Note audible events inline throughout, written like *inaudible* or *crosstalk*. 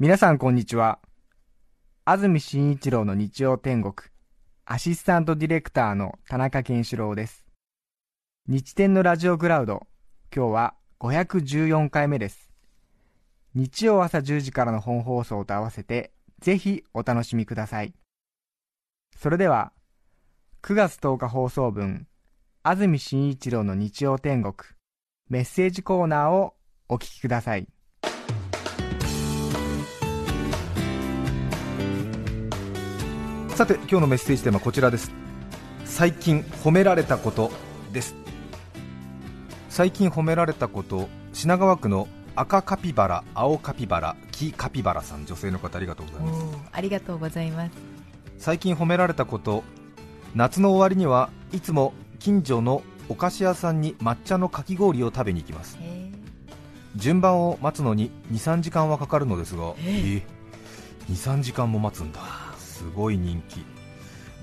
皆さんこんにちは。安住紳一郎の日曜天国、アシスタントディレクターの田中健志郎です。日天のラジオクラウド、今日は514回目です。日曜朝10時からの本放送と合わせて、ぜひお楽しみください。それでは、9月10日放送分、安住紳一郎の日曜天国、メッセージコーナーをお聞きください。さて今日のメッセージテーマはこちらです。最近褒められたことです。最近褒められたこと品川区の赤カピバラ青カピバラ黄カピバラさん女性の方ありがとうございます。ありがとうございます。最近褒められたこと夏の終わりにはいつも近所のお菓子屋さんに抹茶のかき氷を食べに行きます。順番を待つのに23時間はかかるのですが、え23時間も待つんだすごい人気。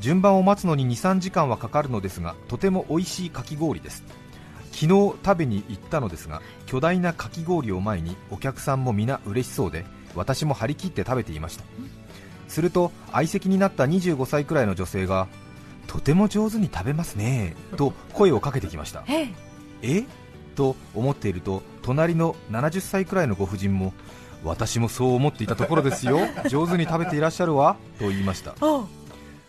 順番を待つのに23時間はかかるのですがとても美味しいかき氷です。昨日食べに行ったのですが巨大なかき氷を前にお客さんも皆嬉しそうで私も張り切って食べていました。すると相席になった25歳くらいの女性がとても上手に食べますねと声をかけてきました。えと思っていると隣の70歳くらいのご婦人も私もそう思っていたところですよ。*laughs* 上手に食べていらっしゃるわ。と言いました。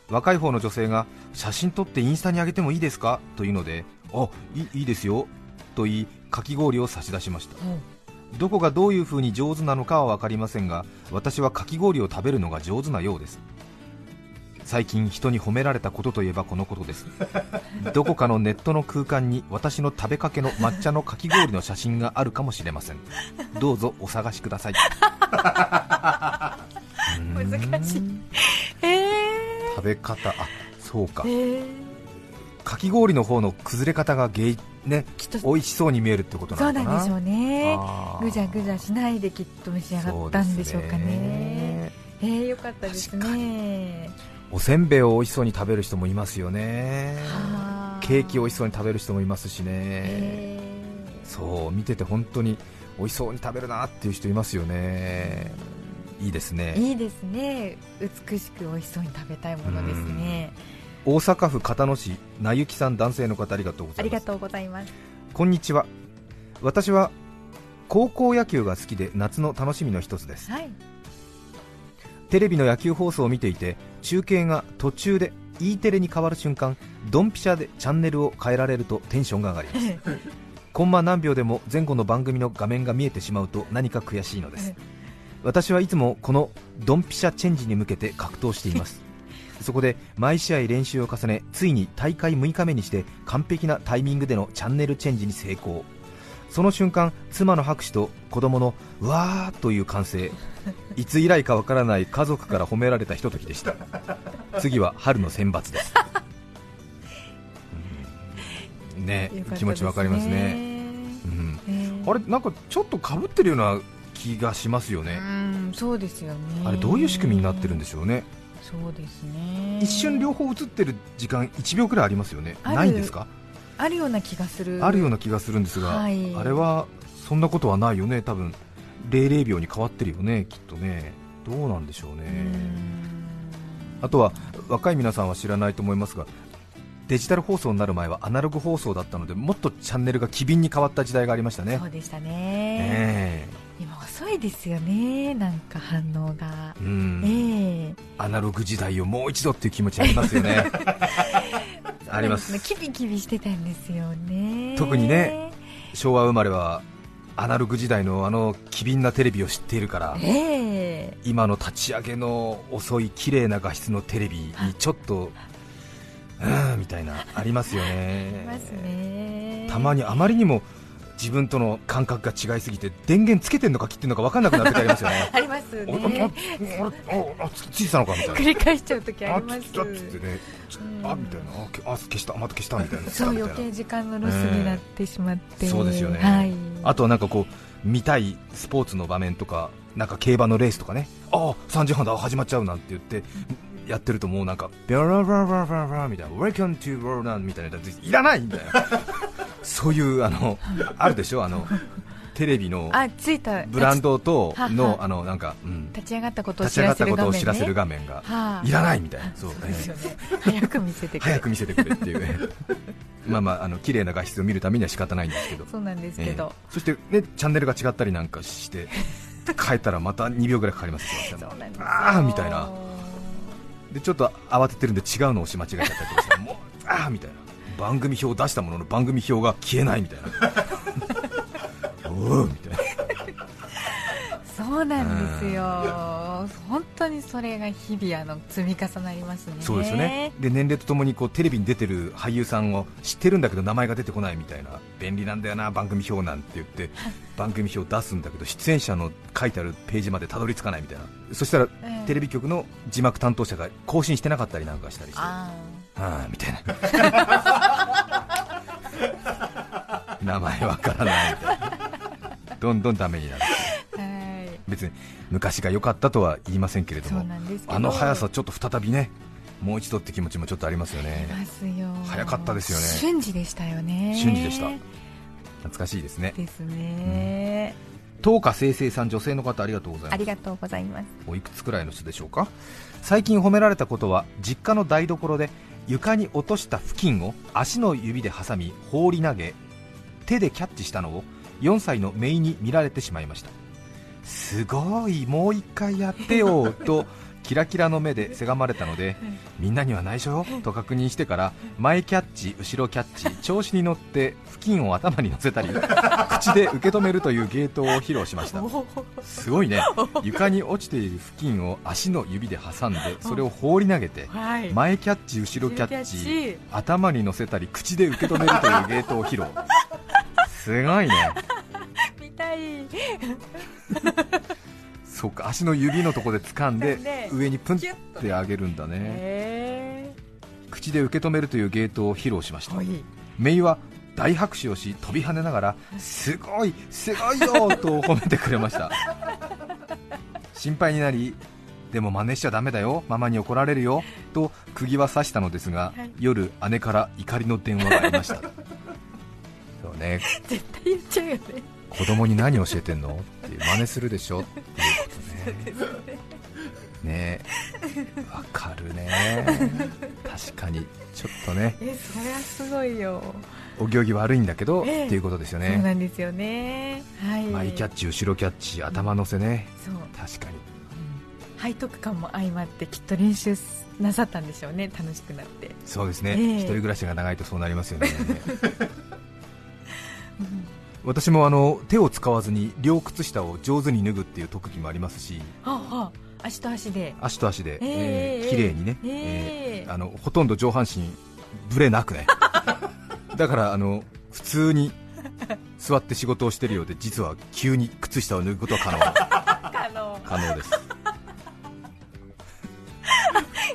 若い方の女性が写真撮ってインスタに上げてもいいですか？というのであいいいですよ。と言いかき氷を差し出しました。どこがどういう風に上手なのかは分かりませんが私はかき氷を食べるのが上手なようです最近人に褒められたことといえばこのことです。*laughs* どこかのネットの空間に私の食べかけの抹茶のかき氷の写真があるかもしれません。どうぞお探しください。*laughs* 難しい。え食べ方。あそうか、ー、えかき氷の方の崩れ方が原因ねきっと。美味しそうに見えるってことそなのかな。うなんでしょうね。ぐじゃぐじゃしないできっと召し上がったんでしょうかそうね。えー、よかったですねおせんべいを美味しそうに食べる人もいますよね。はケーキを美味しそうに食べる人もいますしね、え。ー、そう見てて本当に美味しそうに食べるなっていう人いますよね。いいですね。いいですね。美しく美味しそうに食べたいものですね。大阪府片野市なゆきさん男性の方ありがとうございます。ありがとうございます。こんにちは。私は高校野球が好きで夏の楽しみの一つです。はい。テレビの野球放送を見ていて中継が途中で E テレに変わる瞬間ドンピシャでチャンネルを変えられるとテンションが上がります。*laughs* コンマ何秒でも前後の番組の画面が見えてしまうと何か悔しいのです。私はいつもこのドンピシャチェンジに向けて格闘しています。*laughs* そこで毎試合練習を重ねついに大会6日目にして完璧なタイミングでのチャンネルチェンジに成功その瞬間妻の拍手と子供のうわーという歓声 *laughs* いつ以来かわからない家族から褒められたひとときでした。次は春の選抜です。*laughs* うん。ねね。気持ちわかりますね、うん、えー。あれなんかちょっとかぶってるような気がしますよね、うんそうですよね。あれどういう仕組みになってるんでしょうね、そうですね。一瞬両方映ってる時間1秒くらいありますよね。ないんですか？あるような気がする。あるような気がするんですが、はい。あれはそんなことはないよね。多分00秒に変わってるよねきっとね。どうなんでしょううねん。あとは若い皆さんは知らないと思いますがデジタル放送になる前はアナログ放送だったのでもっとチャンネルが機敏に変わった時代がありましたね。そうでしたね。え。今遅いですよねなんか反応が。えうん。ええ。アナログ時代をもう一度っていう気持ちありますよね *laughs* あります。キビキビしてたんですよね。特にね昭和生まれはアナログ時代のあの機敏なテレビを知っているからええ。今の立ち上げの遅い綺麗な画質のテレビにちょっとうーんみたいなありますよあねりますね。たまにあまりにも自分との感覚が違いすぎて電源つけてんのか切ってんのか分かんなくなる時ありますよね。*laughs* ありますね。あああつついたのかみたいな。繰り返しちゃう時ああります。つっつってねあみたいなあ消したまた消したみたいなそう余計時間のロスになってしまって、そうですよねはい、あとはなんかこう見たいスポーツの場面とかなんか競馬のレースとかねああ3時半だ始まっちゃうなんて言ってやってるともうなんかビャララララララみたいな Welcome to World みたいないらないみたいなそういうあのあるでしょあのテレビのブランドとのあのなんか、うん、立ち上がったことを知らせる画面、ね、る画面がいらないみたいな、そう早く見せてくれ早く見せてくれっていうねまあまああの綺麗な画質を見るためには仕方ないんですけどそうなんですけど、えーそしてねチャンネルが違ったりなんかして変えたらまた2秒ぐらいかかりますよそうなんですよあみたいなでちょっと慌ててるんで違うのを押し間違えちゃったりとかして *laughs* もうあーみたいな。番組表を出したものの番組表が消えないみたいな。お *laughs* うみたいなそうなんですよ。本当にそれが日々あの積み重なりますね。そうですよね。で年齢とともにこうテレビに出てる俳優さんを知ってるんだけど名前が出てこないみたいな便利なんだよな番組表なんて言って *laughs* 番組表を出すんだけど出演者の書いてあるページまでたどり着かないみたいな。そしたらええテレビ局の字幕担当者が更新してなかったりなんかしたりして。*laughs* あああみたいな。*laughs* 名前わからないみたいな。どんどんダメになる別に昔が良かったとは言いませんけれどもあの速さちょっと再びねもう一度って気持ちもちょっとありますよいねよ。早かったですよね。瞬時でしたよね。瞬時でした。懐かしいですね。ですね、東花生成さん女性の方ありがとうございます。ありがとうございます。おいくつくらいの人でしょうか？最近褒められたことは実家の台所で床に落とした布巾を足の指で挟み放り投げ手でキャッチしたのを4歳の姪に見られてしまいましたすごいもう一回やってよとキラキラの目でせがまれたのでみんなには内緒よと確認してから前キャッチ後ろキャッチ調子に乗って布巾を頭に乗せたり *laughs* 口で受け止めるという芸当を披露しました。すごいね。床に落ちている布巾を足の指で挟んでそれを放り投げてはい。前キャッチ後ろキャッチ頭に乗せたり口で受け止めるという芸当を披露すごいね見たい *laughs* そうか足の指のところで掴んでで上にプンって上げるんだね。へ口で受け止めるという芸当を披露しました。メイは大拍手をし飛び跳ねながらすごいすごいよと褒めてくれました。*laughs* 心配になりでも真似しちゃダメだよママに怒られるよと釘は刺したのですが、はい。夜姉から怒りの電話がありました。*laughs* そうね。絶対言っちゃうよね子供に何教えてんの？っていう真似するでしょ？っていうことね。ね。えわかるね。確かに。ちょっとね。えそりゃすごいよ、お行儀悪いんだけど、ええ。っていうことですよそうねなんですよね。はい。前キャッチ後ろキャッチ頭乗せね。そう。確かに。背徳感も相まってきっと練習なさったんでしょうね。楽しくなって、そうですね、ええ。一人暮らしが長いとそうなりますよね。う *laughs* ん私もあの手を使わずに両靴下を上手に脱ぐっていう特技もありますしはあはあ足と足で。足と足で、えええー綺麗にね、えええーあのほとんど上半身ブレなくね。*laughs* だからあの普通に座って仕事をしてるようで実は急に靴下を脱ぐことは可能。*laughs* 可能。です。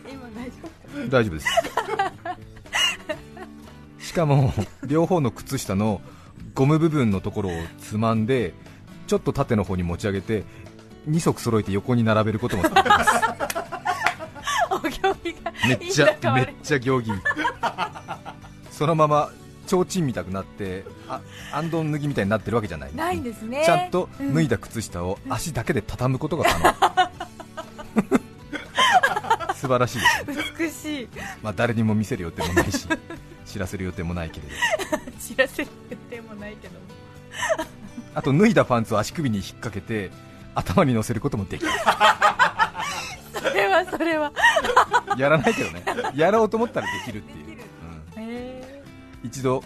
今大丈大丈夫です。しかも両方の靴下のゴム部分のところをつまんでちょっと縦の方に持ち上げて2足揃えて横に並べることもできます。*laughs* めっちゃめっちゃ行儀。そのまま提灯みたくなってああんどん脱ぎみたいになってるわけじゃない。ないんですね。ちゃんとうん。脱いだ靴下を足だけで畳むことが可能。*laughs* 素晴らしいですね、美しい。まあ、誰にも見せる予定もないし知らせる予定もないけれど知らせる予定もないけど。あと脱いだパンツを足首に引っ掛けて頭に乗せることもできる。それはそれは。やらないけどね。やろうと思ったらできるっていう、うん。へ一度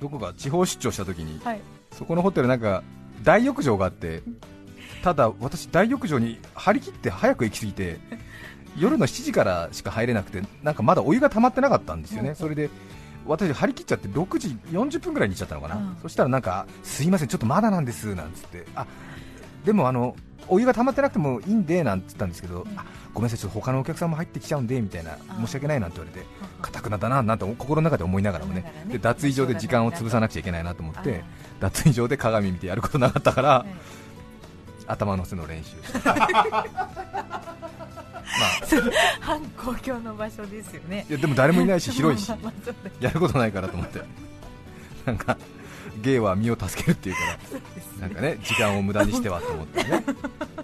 どこか地方出張した時にえはい。そこのホテルなんか大浴場があってただ私大浴場に張り切って早く行き過ぎて夜の7時からしか入れなくてなんかまだお湯が溜まってなかったんですよね。それで私張り切っちゃって6時40分ぐらいに行っちゃったのかな、うん。そしたらなんかすいませんちょっとまだなんですなんつって。あでもあのお湯が溜まってなくてもいいんでなんつったんですけど、あごめんなさいちょっと他のお客さんも入ってきちゃうんでみたいな。あ申し訳ないなんて言われてかたくなだななんて心の中で思いながらもね。ね。で脱衣所で時間を潰さなくちゃいけないなと思ってあ脱衣所で鏡見てやることなかったから、はい。頭のせの練習反公共の場所ですよね。いやでも誰もいないし広いし。*laughs* やることないからと思って。*laughs* なんか芸は身を助けるっていうから、なんかね時間を無駄にしてはと思ってね。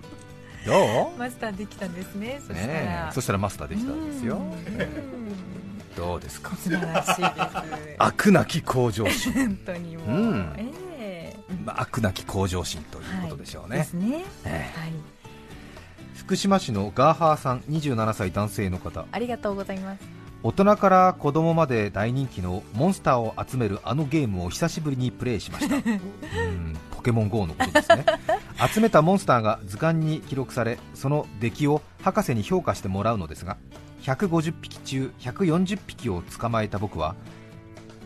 *laughs* どう？マスターできたんですね。そしたら、ね、そしたらマスターできたんですよ、どうですか？素晴らしいです。悪なき向上心。本当にもう、うん、えー、まあ、悪なき向上心ということでしょうね、はい、ですね、えー、はい福島市のガーハーさん27歳男性の方。ありがとうございます。大人から子供まで大人気のモンスターを集めるあのゲームを久しぶりにプレイしました。*laughs* うんポケモン GO のことですね。*laughs* 集めたモンスターが図鑑に記録されその出来を博士に評価してもらうのですが150匹中140匹を捕まえた僕は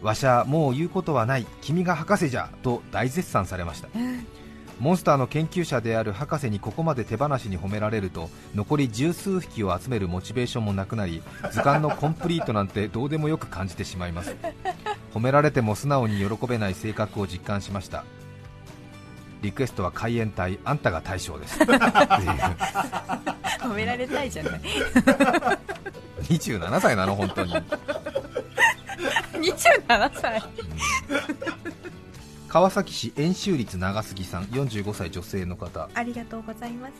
わしゃもう言うことはない君が博士じゃと大絶賛されました *laughs* モンスターの研究者である博士にここまで手放しに褒められると残り十数匹を集めるモチベーションもなくなり図鑑のコンプリートなんてどうでもよく感じてしまいます。褒められても素直に喜べない性格を実感しました。リクエストは海援隊あんたが大将です。*laughs* 褒められたいじゃない。27歳なの本当に。27歳、川崎市円周率長杉さん45歳女性の方。ありがとうございます。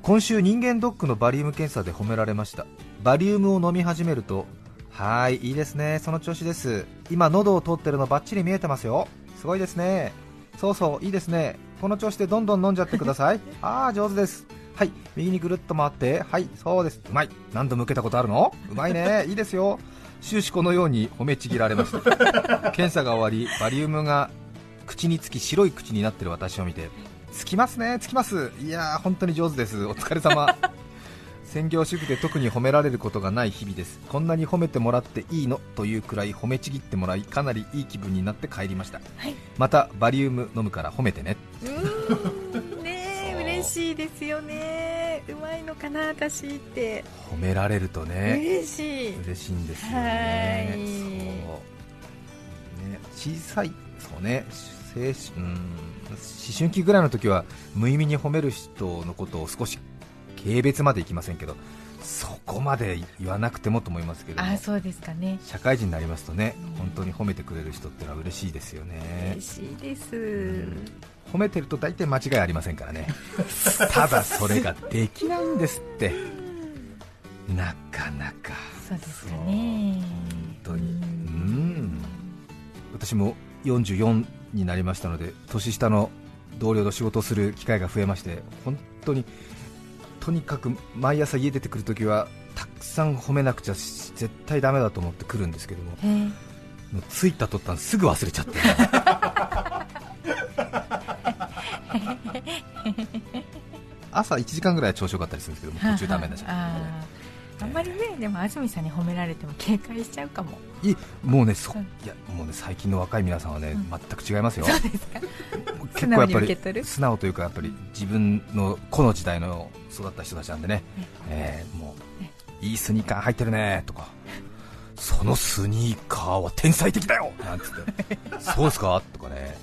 今週人間ドックのバリウム検査で褒められました。バリウムを飲み始めるとはいいいですね。その調子です。今喉を通ってるのバッチリ見えてますよ。すごいですね。そうそういいですね。この調子でどんどん飲んじゃってください。*laughs* ああ上手です。はい右にぐるっと回ってはいそうです。うまい。何度も受けたことあるの？うまいね。いいですよ終始このように褒めちぎられました。*laughs* 検査が終わりバリウムが口につき白い口になってる私を見てつきますねつきます。いやー本当に上手です。お疲れ様。*laughs* 専業主婦で特に褒められることがない日々です。こんなに褒めてもらっていいの？というくらい褒めちぎってもらいかなりいい気分になって帰りました、はい、またバリウム飲むから褒めてね。うん。ね嬉しいですよねうまいのかな私って。褒められるとね嬉しい。嬉しいんですよね。そうね。小さいそうね。青春思春期ぐらいの時は無意味に褒める人のことを少し軽蔑までいきませんけどそこまで言わなくてもと思いますけどあそうですかね。社会人になりますとね、うん、本当に褒めてくれる人ってのは嬉しいですよね。嬉しいです、うん、褒めてると大体間違いありませんからね。*laughs* ただそれができないんですって。なかなか。そうですかね。本当に。うん。私も44になりましたので年下の同僚と仕事をする機会が増えまして本当にとにかく毎朝家出てくるときはたくさん褒めなくちゃ絶対だめだと思ってくるんですけどももう着いた途端すぐ忘れちゃって。*laughs* 朝1時間ぐらい調子よかったりするんですけども途中だめだじゃんあんまりね、でも安住さんに褒められても警戒しちゃうかも。いもうねそ、いやもうね最近の若い皆さんはね、うん、全く違いますよ。そうですか。*laughs* 結構やっぱり素直というかやっぱり自分のこの時代の育った人たちなんでね、えー、もういいスニーカー入ってるねとか。そのスニーカーは天才的だよなんつって。*laughs* そうですか？とかね。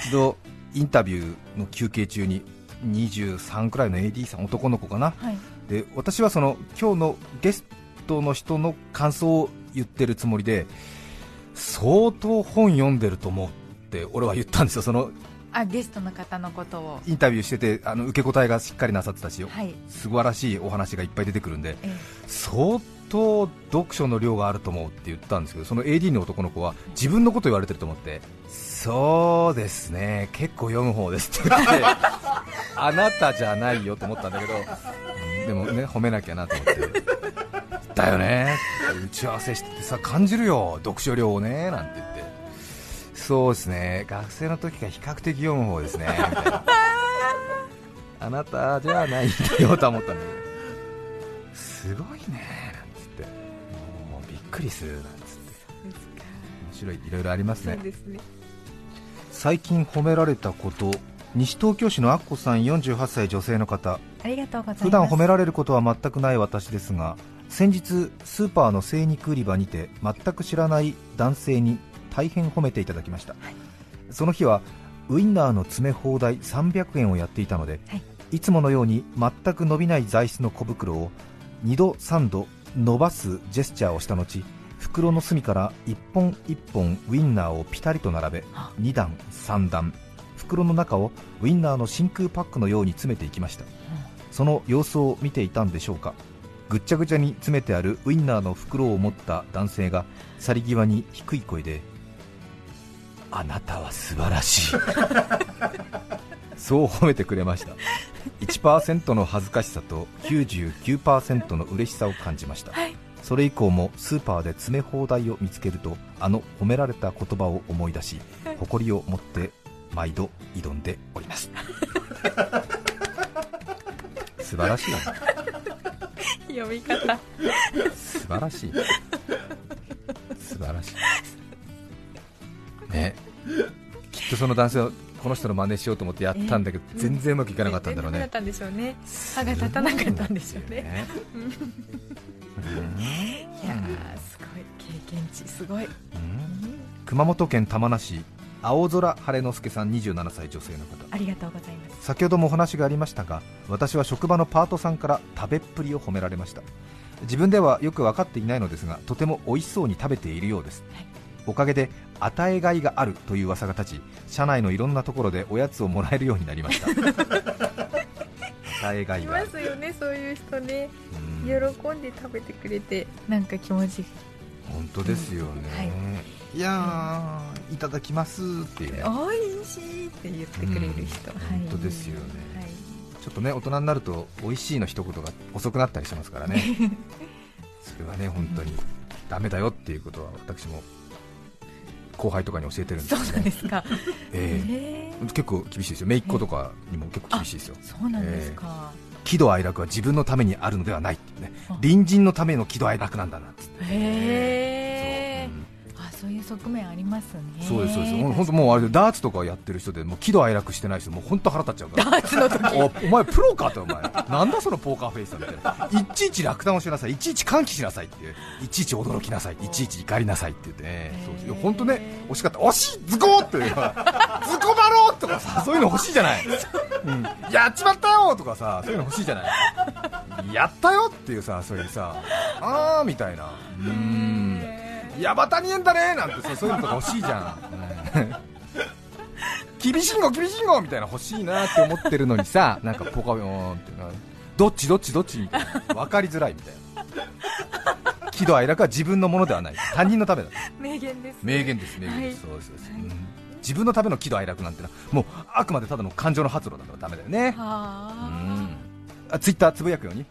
一度インタビューの休憩中に23くらいの AD さん男の子かな、はい、で私はその今日のゲストの人の感想を言ってるつもりで相当本読んでると思って俺は言ったんですよ。そのあゲストの方のことを。インタビューしててあの受け答えがしっかりなさってたし、はい、素晴らしいお話がいっぱい出てくるんで、ええ、相当読書の量があると思うって言ったんですけどその AD の男の子は自分のこと言われてると思ってそうですね。結構読む方ですって言って *laughs* あなたじゃないよと思ったんだけどでもね褒めなきゃなと思って。だよね。打ち合わせしてさ感じるよ。読書量をねなんて言って。そうですね。学生の時から比較的読む方ですね。みたいな。あなたじゃないんだよと思ったんだけど。すごいね。なんつって。もうびっくりする。なんつって。面白い。いろいろありますね、ね、最近褒められたこと。西東京市のアッコさん48歳女性の方。ありがとうございます。普段褒められることは全くない私ですが先日スーパーの精肉売り場にて全く知らない男性に大変褒めていただきました、はい、その日はウインナーの詰め放題300円をやっていたので、はい、いつものように全く伸びない材質の小袋を2度3度伸ばすジェスチャーをした後袋の隅から一本一本ウインナーをピタリと並べ2段3段袋の中をウインナーの真空パックのように詰めていきました。その様子を見ていたんでしょうか。ぐっちゃぐちゃに詰めてあるウインナーの袋を持った男性が去り際に低い声で「あなたは素晴らしい」*laughs* そう褒めてくれました。1%の恥ずかしさと99%の嬉しさを感じました、はい、それ以降もスーパーで詰め放題を見つけるとあの褒められた言葉を思い出し誇りを持って毎度挑んでおります。*laughs* 素晴らしい読み方。素晴らしい。素晴らしい。ね。きっとその男性はこの人の真似しようと思ってやったんだけど、全然うまくいかなかったんだろうね。だったんでしょうね。歯が立たなかったんでしょうね。いやすごい経験値すごい。熊本県玉名市青空晴之助さん27歳女性の方。ありがとうございます。先ほどもお話がありましたが私は職場のパートさんから食べっぷりを褒められました。自分ではよく分かっていないのですがとても美味しそうに食べているようです、はい、おかげで与えがいがあるという噂が立ち社内のいろんなところでおやつをもらえるようになりました。*laughs* 与えがいが。いますよねそういう人ね。喜んで食べてくれてなんか気持ち本当ですよね、うん。はい。いやいただきますっていう、ね、おいしいって言ってくれる人、うん、本当ですよね、はい、ちょっとね大人になると美味しいの一言が遅くなったりしますからね。*laughs* それはね本当にダメだよっていうことは私も後輩とかに教えてるんです、ね、そうなんですか、えー、結構厳しいですよ。姪っ子とかにも結構厳しいですよ。そうなんですか、えー、喜怒哀楽は自分のためにあるのではないってね。隣人のための喜怒哀楽なんだなって。へえそういう側面ありますね。そうですそうです。本当もうあれダーツとかやってる人でもう喜怒哀楽してない人もう本当腹立っちゃうから。ダーツの時。お前プロかってお前。なんだそのポーカーフェイスだみたいないちいち落胆をしなさい。いちいち歓喜しなさいって。いちいち驚きなさい。いちいち怒りなさいって言ってね。そう本当ね惜しかった。惜しいズコーってズコバローとかさそういうの欲しいじゃない、うん、やっちまったよとかさそういうの欲しいじゃない。やったよっていうさそういうさあーみたいな。うんヤバタニエンだねなんてそういうのとか欲しいじゃん、*laughs* 厳しいの厳しいのみたいな欲しいなって思ってるのにさなんかポカヨンってどっちどっちどっちみたいな分かりづらいみたいな。喜怒哀楽は自分のものではない。他人のためだ。名言です、ね、名言です名言です、はい、そうですそうです、うん、自分のための喜怒哀楽なんてのはもうあくまでただの感情の発露だからダメだよね。うん。あツイッターつぶやくように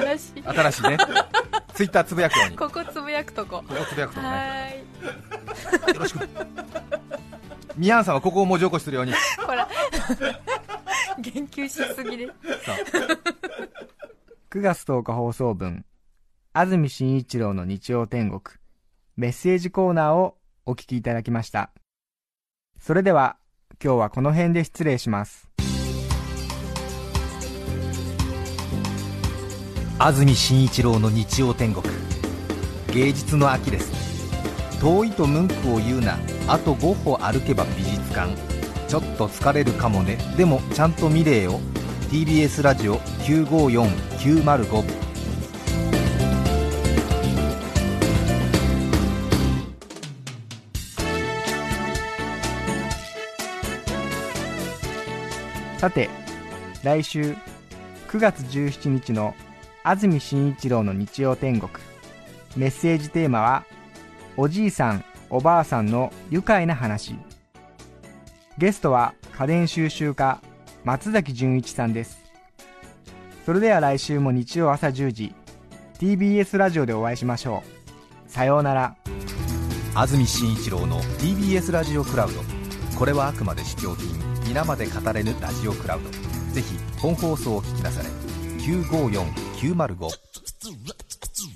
新しい。新しいね。ツイッターつぶやくように。ここつぶやくとこ。ここつぶやくとこね。よろしく。ミヤンさんはここを文字起こしするように。ほら。言及しすぎで。9月10日放送分安住紳一郎の日曜天国メッセージコーナーをお聞きいただきました。それでは今日はこの辺で失礼します安住紳一郎の日曜天国。芸術の秋です。遠いと文句を言うな。あと5歩歩けば美術館。ちょっと疲れるかもね。でもちゃんと見れよ。TBS ラジオ954905さて来週9月17日の安住紳一郎の日曜天国。メッセージテーマはおじいさんおばあさんの愉快な話。ゲストは家電収集家松崎純一さんです。それでは来週も日曜朝10時 TBS ラジオでお会いしましょう。さようなら。安住紳一郎の TBS ラジオクラウド。これはあくまで試供品皆まで語れぬラジオクラウド。ぜひ本放送を聞きなされ。954905